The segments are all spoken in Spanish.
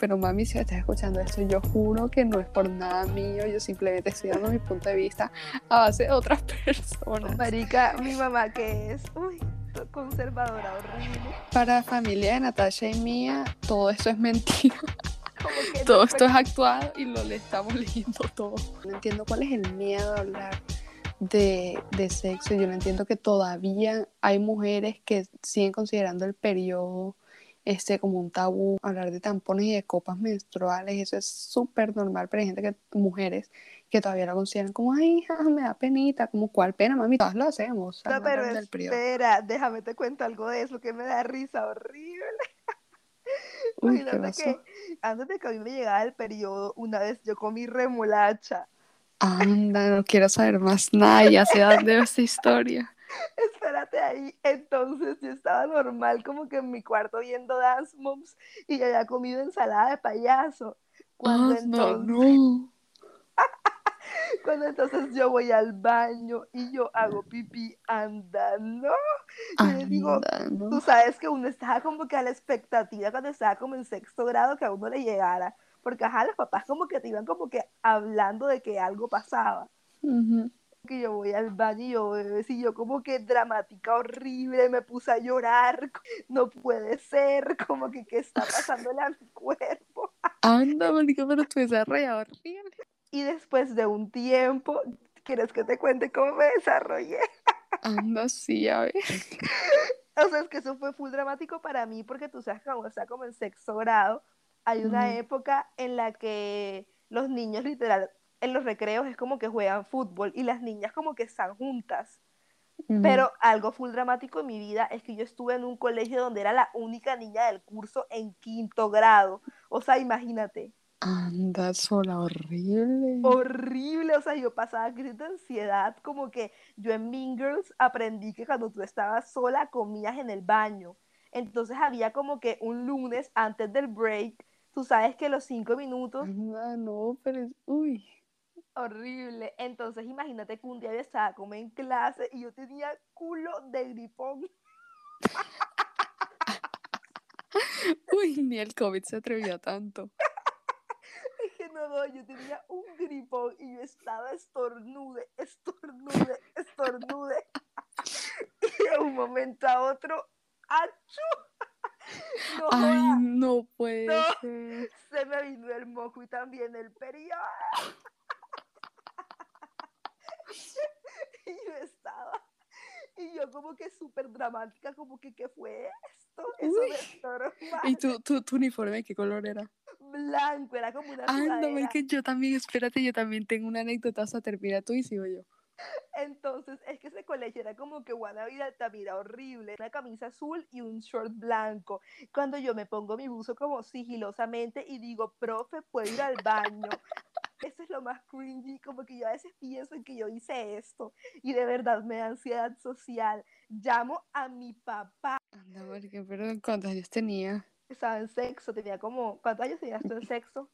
pero mami, si estás escuchando esto, yo juro que no es por nada mío, yo simplemente estoy dando mi punto de vista a base de otras personas. Marica, mi mamá que es, uy, conservadora horrible. Para la familia de Natasha y mía, todo esto es mentira. todo esto es actuado y lo le estamos leyendo todo. No entiendo cuál es el miedo de hablar de, de, sexo. Yo no entiendo que todavía hay mujeres que siguen considerando el periodo este, como un tabú. Hablar de tampones y de copas menstruales, eso es súper normal, pero hay gente que, mujeres, que todavía lo consideran como, ay, hija, me da penita, como, ¿cuál pena, mami? Todas lo hacemos. No, pero espera, déjame te cuento algo de eso que me da risa horrible. Uy, que antes de que a mí me llegara el periodo, una vez yo comí remolacha. Anda, no quiero saber más nada, ya sé dónde esta historia. Espérate ahí. Entonces yo estaba normal como que en mi cuarto viendo Dance Moms y ya había comido ensalada de payaso. Cuando entonces... no. Cuando entonces yo voy al baño y yo hago pipí andando. Y le digo, tú sabes que uno estaba como que a la expectativa cuando estaba como en sexto grado que a uno le llegara. Porque ajá, los papás como que te iban como que hablando de que algo pasaba. Que yo voy al baño y yo, y yo como que dramática horrible, me puse a llorar, no puede ser, como que qué está pasando en mi cuerpo. Anda, Mónica, pero tú desarrollado horrible. Y después de un tiempo, ¿quieres que te cuente cómo me desarrollé? Anda, sí, a ver. O sea, es que eso fue full dramático para mí porque tú sabes que está como en sexto grado, hay una época en la que los niños literal en los recreos es como que juegan fútbol y las niñas como que están juntas. Pero algo full dramático en mi vida es que yo estuve en un colegio donde era la única niña del curso en quinto grado. O sea, imagínate. Anda sola, horrible. Horrible, o sea, yo pasaba crisis de ansiedad, como que yo en Mean Girls aprendí que cuando tú estabas sola comías en el baño. Entonces había como que un lunes antes del break, tú sabes que los cinco minutos... Anda, no, pero es... Uy horrible. Entonces, imagínate que un día yo estaba como en clase y yo tenía culo de gripón. Uy, ni el COVID se atrevió tanto. es que no, no, yo tenía un gripón y yo estaba estornude, estornude, estornude. y de un momento a otro, ¡achú! Ay, no puede ser. Se me vino el moco y también el periodo. y yo estaba, y yo como que súper dramática, como que, ¿qué fue esto? Eso ¿Y tu, tu, tu, uniforme qué color era? Blanco, era como una Ah, no, es que yo también, espérate, yo también tengo una anécdota, hasta termina tú y sigo yo. Entonces, es que ese colegio era como que buena vida mira horrible. Una camisa azul y un short blanco. Cuando yo me pongo mi buzo como sigilosamente y digo, profe, puedo ir al baño. Eso es lo más cringy, como que yo a veces pienso en que yo hice esto y de verdad me da ansiedad social. Llamo a mi papá. Anda, porque, pero ¿cuántos años tenía? Estaba en sexo, tenía como, ¿cuántos años tenías tú en sexo?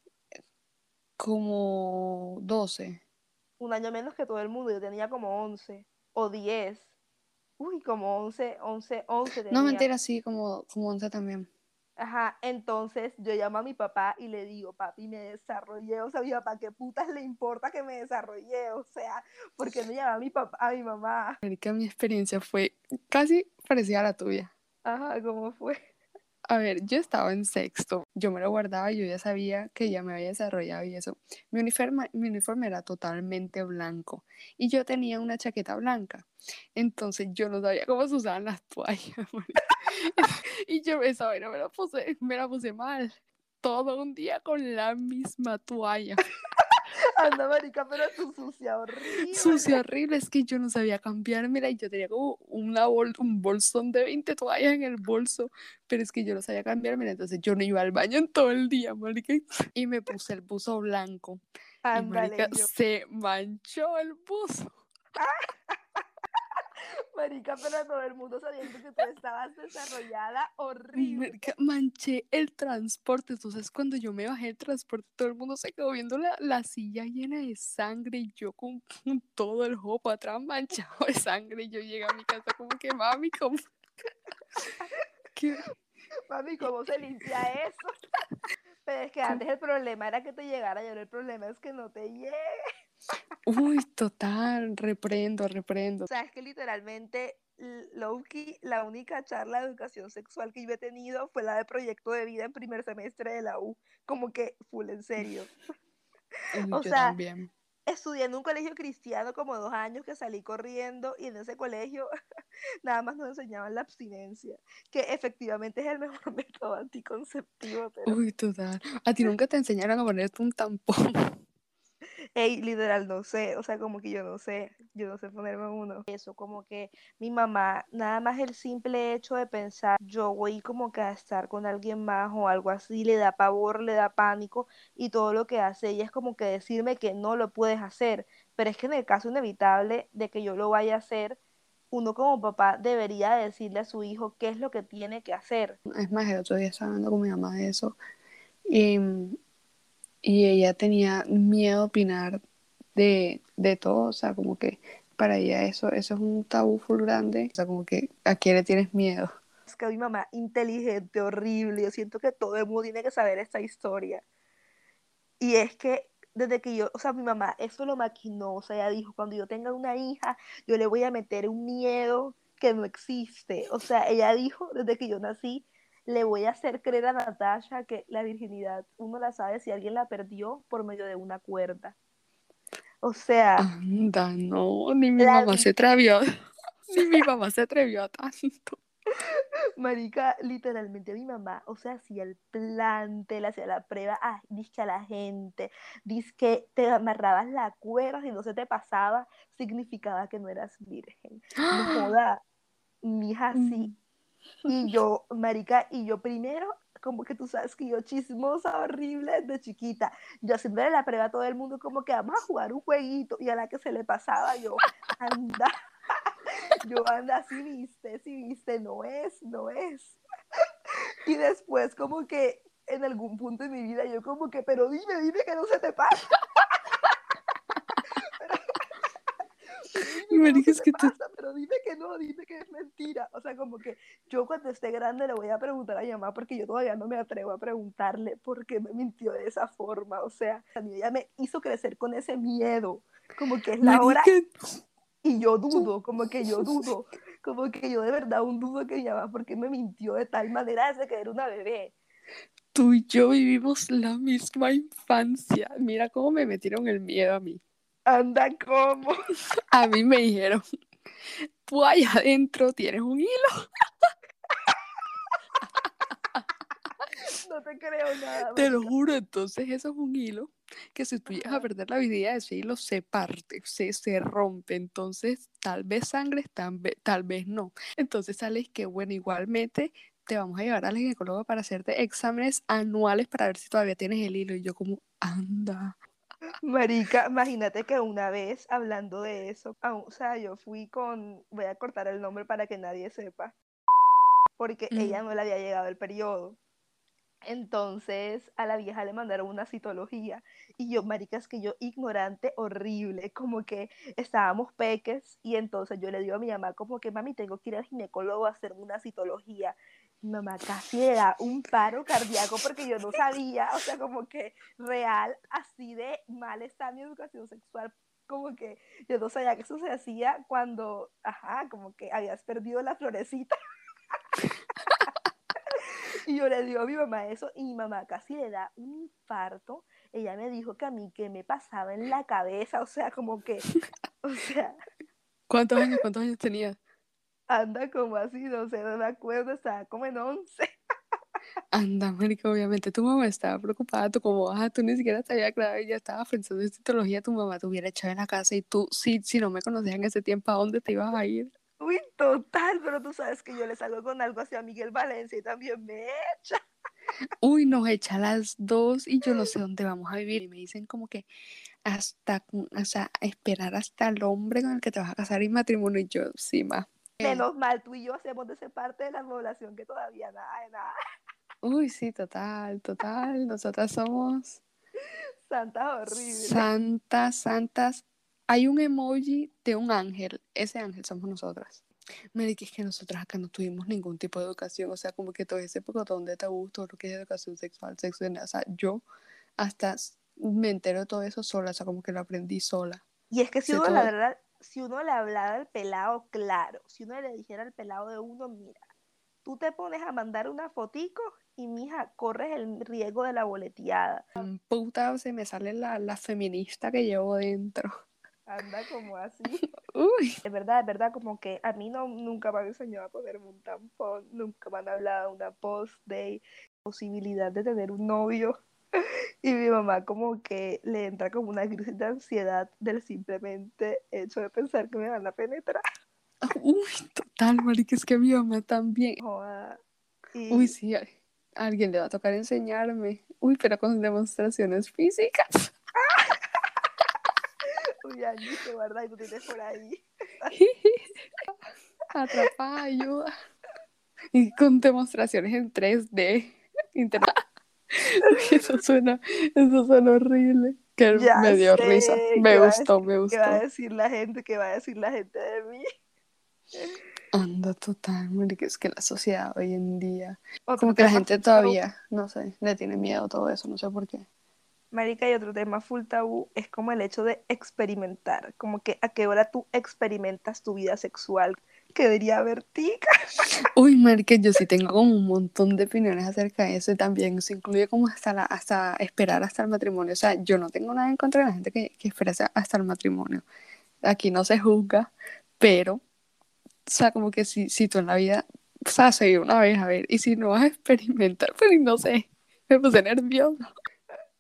Como 12. Un año menos que todo el mundo, yo tenía como 11 o 10. Uy, como 11, 11, 11 tenía. No, mentira, sí, como, como 11 también. Ajá, entonces yo llamo a mi papá y le digo, papi, me desarrollé, o sea, mi papá, ¿qué putas le importa que me desarrollé? O sea, ¿por qué no llama a mi papá, a mi mamá? que mi experiencia fue casi parecida a la tuya. Ajá, ¿cómo fue? A ver, yo estaba en sexto, yo me lo guardaba, yo ya sabía que ya me había desarrollado y eso. Mi uniforme, mi uniforme era totalmente blanco y yo tenía una chaqueta blanca. Entonces yo no sabía cómo se usaban las toallas. y yo esa vaina me la puse, me la puse mal. Todo un día con la misma toalla. Anda, marica, pero tu sucia horrible. Sucia horrible, es que yo no sabía cambiar, mira, y yo tenía como una un bolsón de 20 toallas en el bolso, pero es que yo no sabía cambiar, mira, entonces yo no iba al baño en todo el día, marica, y me puse el buzo blanco. y marica, se manchó el buzo. Marica, pero todo el mundo sabiendo que tú estabas desarrollada horrible. Marica, manché el transporte. Entonces, cuando yo me bajé el transporte, todo el mundo se quedó viendo la, la silla llena de sangre y yo con, todo el jopo atrás manchado de sangre. Y yo llegué a mi casa como que, mami, ¿cómo? ¿Qué? Mami, ¿cómo se limpia eso? Pero es que antes el problema era que te llegara y ahora el problema es que no te llegue. Uy, total, reprendo, reprendo. O sea, es que literalmente, Lowkey, la única charla de educación sexual que yo he tenido fue la de proyecto de vida en primer semestre de la U. Como que full en serio. o sea, también estudié en un colegio cristiano como dos años que salí corriendo y en ese colegio nada más nos enseñaban la abstinencia, que efectivamente es el mejor método anticonceptivo. Uy, total. A ti nunca te enseñaron a ponerte un tampón. Ey, literal, no sé, o sea, como que yo no sé, yo no sé ponerme uno. Eso, como que mi mamá, nada más el simple hecho de pensar, yo voy como que a estar con alguien más o algo así, le da pavor, le da pánico, y todo lo que hace ella es como que decirme que no lo puedes hacer, pero es que en el caso inevitable de que yo lo vaya a hacer, uno como papá debería decirle a su hijo qué es lo que tiene que hacer. Es más, el otro día estaba hablando con mi mamá de eso, y y ella tenía miedo a opinar de, todo, o sea, como que para ella eso, eso es un tabú full grande, o sea, como que a quién le tienes miedo. Es que mi mamá inteligente, horrible, yo siento que todo el mundo tiene que saber esta historia. Y es que desde que yo, o sea, mi mamá eso lo maquinó, o sea, ella dijo, cuando yo tenga una hija, yo le voy a meter un miedo que no existe. O sea, ella dijo, desde que yo nací, le voy a hacer creer a Natasha que la virginidad uno la sabe si alguien la perdió por medio de una cuerda. O sea. Anda, no, ni mi mamá se atrevió. ni mi mamá se atrevió a tanto. Marica, literalmente mi mamá, o sea, hacía el plante, le hacía la prueba, ah, dice a la gente, dice que te amarrabas la cuerda, si no se te pasaba, significaba que no eras virgen. No joda, mi hija sí, mm. Y yo, marica, y yo primero, como que tú sabes que yo chismosa, horrible, de chiquita, yo haciéndole la prueba a todo el mundo como que vamos a jugar un jueguito, y a la que se le pasaba yo, anda, yo anda, si viste, si viste, no es, no es. Y después como que en algún punto de mi vida yo como que, pero dime, dime que no se te pasa. Me dices que tú... pero dime que no, dime que es mentira. O sea, como que yo cuando esté grande le voy a preguntar a mi mamá porque yo todavía no me atrevo a preguntarle por qué me mintió de esa forma. O sea, a mí ella me hizo crecer con ese miedo, como que es la hora... Y yo dudo, como que yo dudo, como que yo de verdad un dudo que mi mamá porque me mintió de tal manera desde que era una bebé. Tú y yo vivimos la misma infancia. Mira cómo me metieron el miedo a mí. Anda como. A mí me dijeron, tú allá adentro tienes un hilo. No te creo nada. Te lo juro, entonces eso es un hilo que si tú llegas a perder la vida de ese hilo se parte, se, se rompe. Entonces, tal vez sangre, tal vez, tal vez no. Entonces sales que, bueno, igualmente te vamos a llevar al ginecólogo para hacerte exámenes anuales para ver si todavía tienes el hilo. Y yo como, anda. Marica, imagínate que una vez hablando de eso, o sea, yo fui con, voy a cortar el nombre para que nadie sepa, porque ella no le había llegado el periodo. Entonces a la vieja le mandaron una citología y yo, marica, es que yo ignorante, horrible, como que estábamos peques y entonces yo le digo a mi mamá como que mami tengo que ir al ginecólogo a hacer una citología mamá casi era un paro cardíaco porque yo no sabía, o sea, como que real, así de mal está mi educación sexual, como que yo no sabía que eso se hacía cuando, ajá, como que habías perdido la florecita. y yo le digo a mi mamá eso y mi mamá casi le da un infarto. Ella me dijo que a mí que me pasaba en la cabeza, o sea, como que, o sea... ¿Cuántos años, cuántos años tenías? Anda como así, no sé, no me acuerdo, estaba como en 11. Anda, América, obviamente tu mamá estaba preocupada, tú como, ah, tú ni siquiera sabías, claro, ya estaba pensando en citología, tu mamá te hubiera echado en la casa y tú, si, si no me conocías en ese tiempo, ¿a dónde te ibas a ir? Uy, total, pero tú sabes que yo le salgo con algo hacia Miguel Valencia y también me echa. Uy, nos echa las dos y yo no sé dónde vamos a vivir. Y me dicen como que hasta, o sea, esperar hasta el hombre con el que te vas a casar y matrimonio. Y yo, sí, más Menos mal, tú y yo hacemos de esa parte de la población que todavía nada de nada. Uy, sí, total, total. Nosotras somos. Santas horribles. Santas, santas. Hay un emoji de un ángel. Ese ángel somos nosotras. Mire, que es que nosotras acá no tuvimos ningún tipo de educación, o sea, como que todo ese pocotón de tabú, todo lo que es educación sexual, sexo, o sea, yo hasta me entero de todo eso sola, o sea, como que lo aprendí sola. Y es que si uno, la verdad, si uno le hablara al pelado, claro, si uno le dijera al pelado de uno, mira, tú te pones a mandar una fotico y mija, corres el riesgo de la boleteada. Puta, se me sale la, la feminista que llevo dentro. Anda como así. Uy. Es verdad, es verdad, como que a mí no, nunca me han enseñado a ponerme un tampón, nunca me han hablado de una post-day, posibilidad de tener un novio. Y mi mamá como que le entra como una crisis de ansiedad del simplemente hecho de pensar que me van a penetrar. Uy, total, marica, es que mi mamá también. Uy, sí, a alguien le va a tocar enseñarme. Uy, pero con demostraciones físicas. Uy, Angie, se guarda y tú tienes por ahí. Atrapa, ayuda. Y con demostraciones en 3D. eso suena, eso suena horrible. Que me dio risa. Me gustó, me gustó. ¿Qué va a decir la gente? ¿Qué va a decir la gente de mí? Anda total, que es que la sociedad hoy en día, como que la gente todavía, no sé, le tiene miedo a todo eso, no sé por qué. Marica, y otro tema full tabú es como el hecho de experimentar, como que a qué hora tú experimentas tu vida sexual, que debería haber tica. Uy, Marica, yo sí tengo como un montón de opiniones acerca de eso también se incluye como hasta, hasta esperar hasta el matrimonio. O sea, yo no tengo nada en contra de la gente que, que espera hasta el matrimonio. Aquí no se juzga, pero o sea, como que si, si tú en la vida, o sea, seguir una vez, a ver, y si no vas a experimentar, pues no sé, me puse nervioso.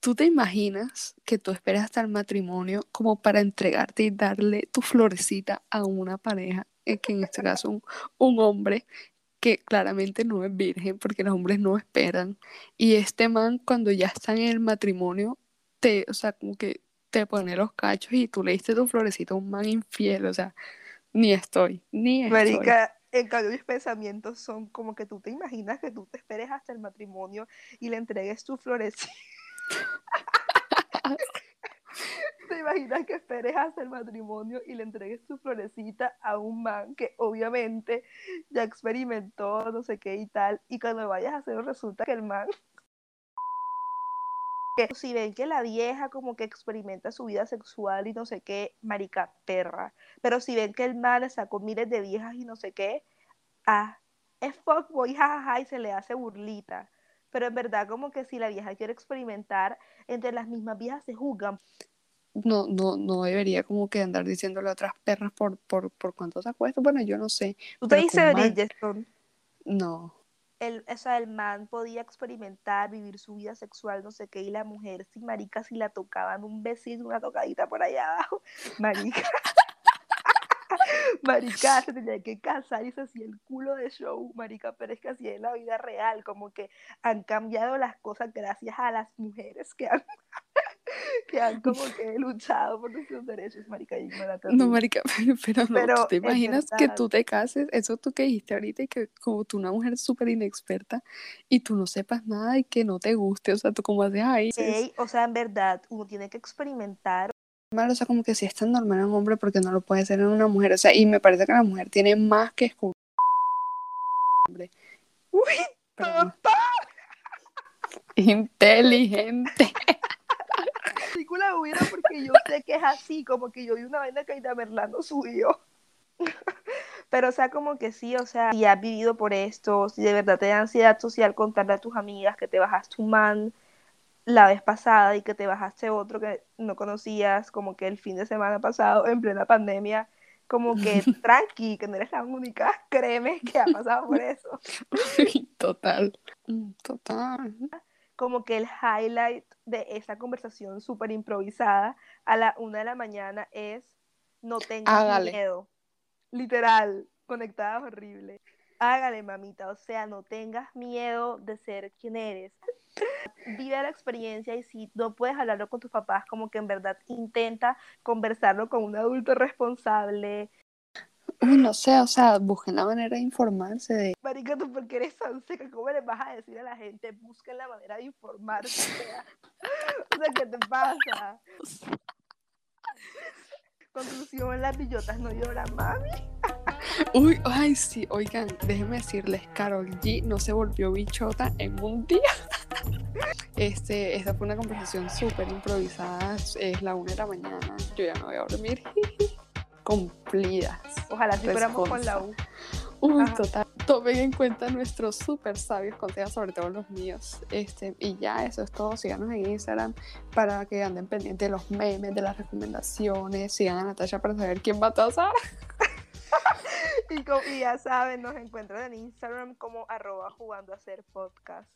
¿Tú te imaginas que tú esperas hasta el matrimonio como para entregarte y darle tu florecita a una pareja, que en este caso un, un hombre que claramente no es virgen porque los hombres no esperan y este man cuando ya está en el matrimonio te, o sea, como que te pone los cachos y tú le diste tu florecita a un man infiel, o sea, ni estoy, ni estoy. Marica, en cambio mis pensamientos son como que tú te imaginas que tú te esperes hasta el matrimonio y le entregues tu florecita. ¿Te imaginas que esperes hasta el matrimonio y le entregues tu florecita a un man que obviamente ya experimentó no sé qué y tal, y cuando vayas a hacerlo resulta que el man si ven que la vieja como que experimenta su vida sexual y no sé qué, marica perra. Pero si ven que el man sacó miles de viejas y no sé qué, ah, es fuckboy, jajaja, y se le hace burlita. Pero en verdad como que si la vieja quiere experimentar, entre las mismas viejas se juzgan. No, no, no debería como que andar diciéndole a otras perras por, por, por cuánto se acuesta. Bueno, yo no sé. ¿Tú te dices Bridgestone? No el, o sea, el man podía experimentar, vivir su vida sexual, no sé qué, y la mujer, si marica, si la tocaban un besito, una tocadita por allá abajo, marica. marica, se tenía que casar y se hacía el culo de show, marica, pero es que así es la vida real, como que han cambiado las cosas gracias a las mujeres que han que han como que luchado por nuestros derechos, marica, No, marica, pero, no, te imaginas que tú te cases, eso tú que dijiste ahorita, y que como tú una mujer súper inexperta, y tú no sepas nada y que no te guste, o sea, tú como haces ahí. Sí, o sea, en verdad, uno tiene que experimentar. O sea, como que si es tan normal en un hombre, porque no lo puede ser en una mujer, o sea, y me parece que la mujer tiene más que escuchar. Uy, total. Inteligente película hubiera porque yo sé que es así, como que yo vi una vaina que Aida Merlano subió. Pero, o sea, como que sí, o sea, si has vivido por esto, si de verdad te da ansiedad social contarle a tus amigas que te bajaste un man la vez pasada y que te bajaste otro que no conocías, como que el fin de semana pasado, en plena pandemia, como que tranqui, que no eres la única, créeme que ha pasado por eso. Total, total como que el highlight de esa conversación súper improvisada a la una de la mañana es no tengas miedo. Literal, conectada horrible. Hágale, mamita, o sea, no tengas miedo de ser quien eres. Vive la experiencia y si no puedes hablarlo con tus papás, como que en verdad intenta conversarlo con un adulto responsable, Uy, no sé, o sea, busquen la manera de informarse de... Marica, tú porque eres tan seca, ¿cómo le vas a decir a la gente? Busquen la manera de informarse. o sea, ¿qué te pasa? Conclusión, las billotas no lloran, mami. Uy, ay, sí, oigan, déjenme decirles, Carol G no se volvió bichota en un día. Este, esta fue una conversación súper improvisada, es la una de la mañana, yo ya no voy a dormir. Cumplidas. Ojalá si fuéramos con la U. Uy, total. Tomen en cuenta nuestros súper sabios consejos, sobre todo los míos. Este, y ya, eso es todo. Síganos en Instagram para que anden pendientes de los memes, de las recomendaciones. Sigan a Natasha para saber quién va a tasar. y, y, ya saben, nos encuentran en Instagram como arroba jugando a hacer podcast.